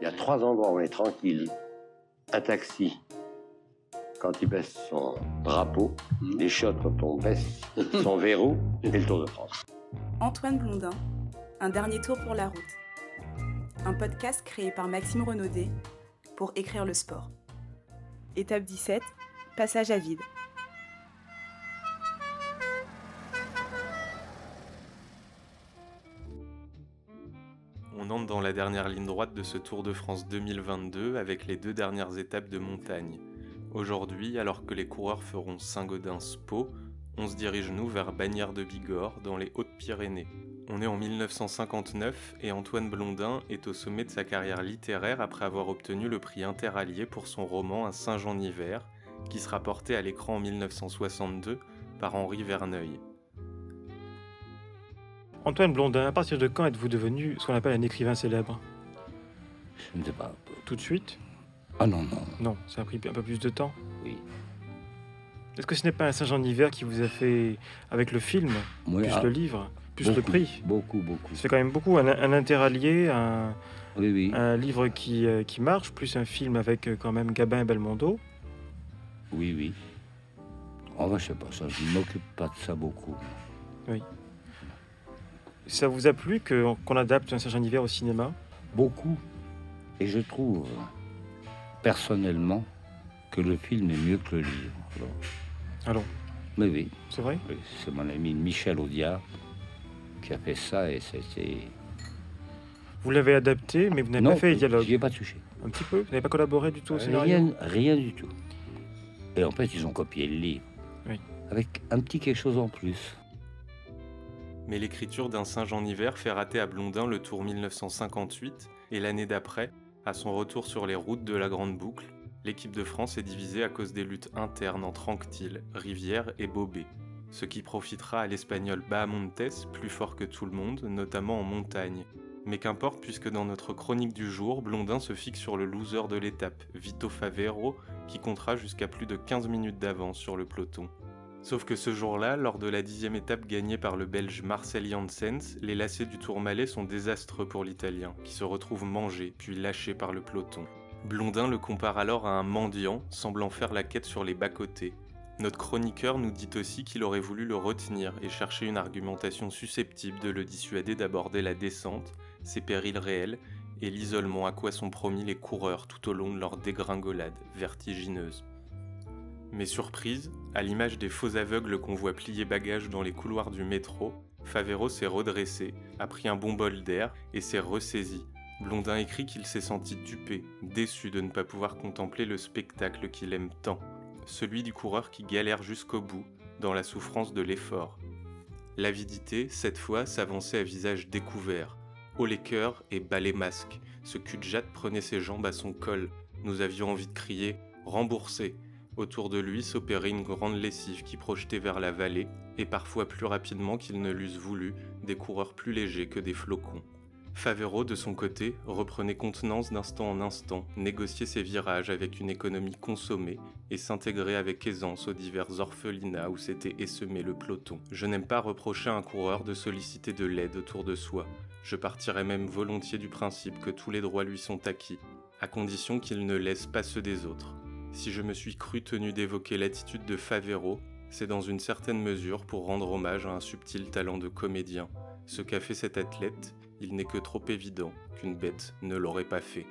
Il y a trois endroits où on est tranquille. Un taxi, quand il baisse son drapeau, les chiottes quand on baisse son verrou, et le Tour de France. Antoine Blondin, Un dernier tour pour la route. Un podcast créé par Maxime Renaudet pour écrire le sport. Étape 17, passage à vide. On entre dans la dernière ligne droite de ce Tour de France 2022 avec les deux dernières étapes de montagne. Aujourd'hui, alors que les coureurs feront Saint-Gaudens-Pau, on se dirige nous vers Bagnères de Bigorre dans les Hautes-Pyrénées. On est en 1959 et Antoine Blondin est au sommet de sa carrière littéraire après avoir obtenu le prix interallié pour son roman Un Saint-Jean hiver, qui sera porté à l'écran en 1962 par Henri Verneuil. Antoine Blondin, à partir de quand êtes-vous devenu ce qu'on appelle un écrivain célèbre? Je ne sais pas. Tout de suite? Ah non, non. Non, ça a pris un peu plus de temps. Oui. Est-ce que ce n'est pas un Saint-Jean d'hiver qui vous a fait, avec le film, Oui, plus ah, le livre, plus le prix? Beaucoup, beaucoup. Fait quand même beaucoup. Un, un interallié, un, Oui, oui. un livre qui, euh, qui marche, plus un film avec euh, quand même Gabin et Belmondo. Oui, oui. Oh, bah, je sais pas, ça, je ne m'occupe pas de ça beaucoup. Ça vous a plu qu'on adapte un Saint-Jean d'hiver au cinéma? Beaucoup. Et je trouve, personnellement, que le film est mieux que le livre. Alors, mais oui, c'est vrai? Oui, c'est mon ami Michel Audiard qui a fait ça et c'était... Vous l'avez adapté, mais vous n'avez pas fait les dialogues. j'y ai pas touché. Un petit peu? Vous n'avez pas collaboré du tout au scénario? Rien, rien du tout. Et en fait, ils ont copié le livre. Oui. Avec un petit quelque chose en plus. Mais l'écriture d'un Saint-Jean hiver fait rater à Blondin le Tour 1958 et l'année d'après, à son retour sur les routes de la Grande Boucle, l'équipe de France est divisée à cause des luttes internes entre Anctil, Rivière et Bobet, ce qui profitera à l'Espagnol Bahamontes, plus fort que tout le monde, notamment en montagne. Mais qu'importe puisque dans notre chronique du jour, Blondin se fixe sur le loser de l'étape, Vito Favero, qui comptera jusqu'à plus de 15 minutes d'avance sur le peloton. Sauf que ce jour-là, lors de la dixième étape gagnée par le Belge Marcel Janssens, les lacets du Tourmalet sont désastreux pour l'Italien, qui se retrouve mangé puis lâché par le peloton. Blondin le compare alors à un mendiant, semblant faire la quête sur les bas-côtés. Notre chroniqueur nous dit aussi qu'il aurait voulu le retenir et chercher une argumentation susceptible de le dissuader d'aborder la descente, ses périls réels et l'isolement à quoi sont promis les coureurs tout au long de leur dégringolade vertigineuse. Mais surprise, à l'image des faux aveugles qu'on voit plier bagages dans les couloirs du métro, Favero s'est redressé, a pris un bon bol d'air et s'est ressaisi. Blondin écrit qu'il s'est senti dupé, déçu de ne pas pouvoir contempler le spectacle qu'il aime tant, celui du coureur qui galère jusqu'au bout, dans la souffrance de l'effort. L'avidité, cette fois, s'avançait à visage découvert, haut les cœurs et bas les masques. Ce cul de jatte prenait ses jambes à son col. Nous avions envie de crier Remboursé Autour de lui s'opérait une grande lessive qui projetait vers la vallée, et parfois plus rapidement qu'ils ne l'eussent voulu, des coureurs plus légers que des flocons. Favero, de son côté, reprenait contenance d'instant en instant, négociait ses virages avec une économie consommée et s'intégrait avec aisance aux divers orphelinats où s'était essemé le peloton. Je n'aime pas reprocher à un coureur de solliciter de l'aide autour de soi. Je partirais même volontiers du principe que tous les droits lui sont acquis, à condition qu'il ne laisse pas ceux des autres. Si je me suis cru tenu d'évoquer l'attitude de Favero, c'est dans une certaine mesure pour rendre hommage à un subtil talent de comédien. Ce qu'a fait cet athlète, il n'est que trop évident qu'une bête ne l'aurait pas fait.